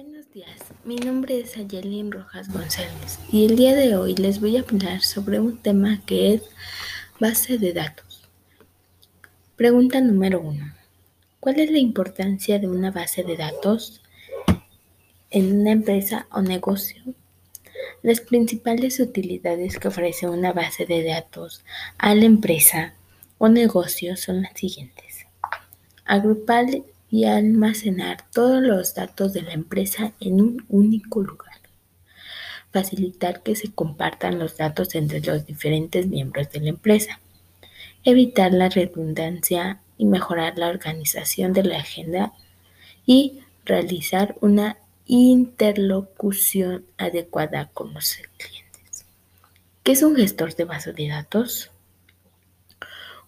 Buenos días, mi nombre es Ayelin Rojas González y el día de hoy les voy a hablar sobre un tema que es base de datos. Pregunta número uno. ¿Cuál es la importancia de una base de datos en una empresa o negocio? Las principales utilidades que ofrece una base de datos a la empresa o negocio son las siguientes. Agrupar y almacenar todos los datos de la empresa en un único lugar. Facilitar que se compartan los datos entre los diferentes miembros de la empresa. Evitar la redundancia y mejorar la organización de la agenda y realizar una interlocución adecuada con los clientes. ¿Qué es un gestor de base de datos?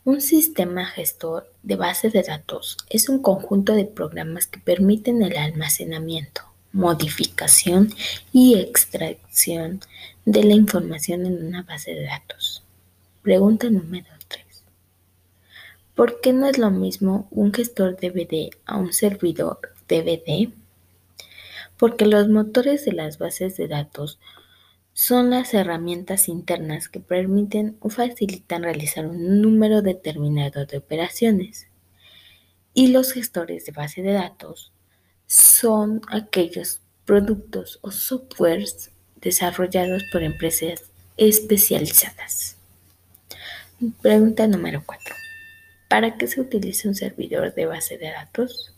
Un sistema gestor de bases de datos es un conjunto de programas que permiten el almacenamiento, modificación y extracción de la información en una base de datos. Pregunta número 3. ¿Por qué no es lo mismo un gestor DVD a un servidor DVD? Porque los motores de las bases de datos son las herramientas internas que permiten o facilitan realizar un número determinado de operaciones. Y los gestores de base de datos son aquellos productos o softwares desarrollados por empresas especializadas. Pregunta número 4. ¿Para qué se utiliza un servidor de base de datos?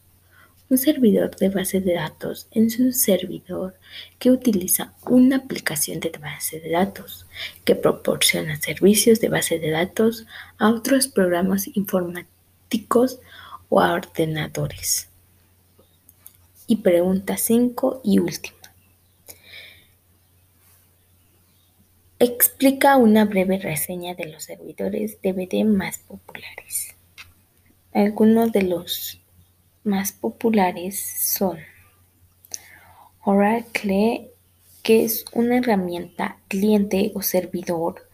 Un servidor de base de datos es un servidor que utiliza una aplicación de base de datos que proporciona servicios de base de datos a otros programas informáticos o a ordenadores. Y pregunta 5 y última. Explica una breve reseña de los servidores DVD más populares. Algunos de los más populares son Oracle, que es una herramienta cliente o servidor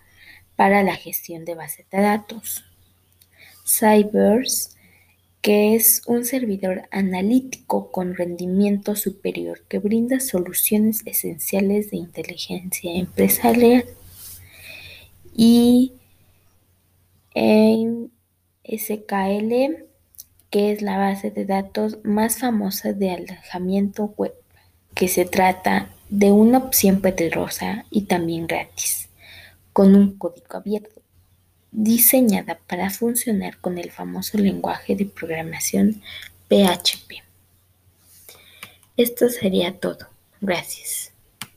para la gestión de bases de datos. Cybers, que es un servidor analítico con rendimiento superior que brinda soluciones esenciales de inteligencia empresarial. Y SKL, que es la base de datos más famosa de alojamiento web, que se trata de una opción poderosa y también gratis, con un código abierto, diseñada para funcionar con el famoso lenguaje de programación PHP. Esto sería todo. Gracias.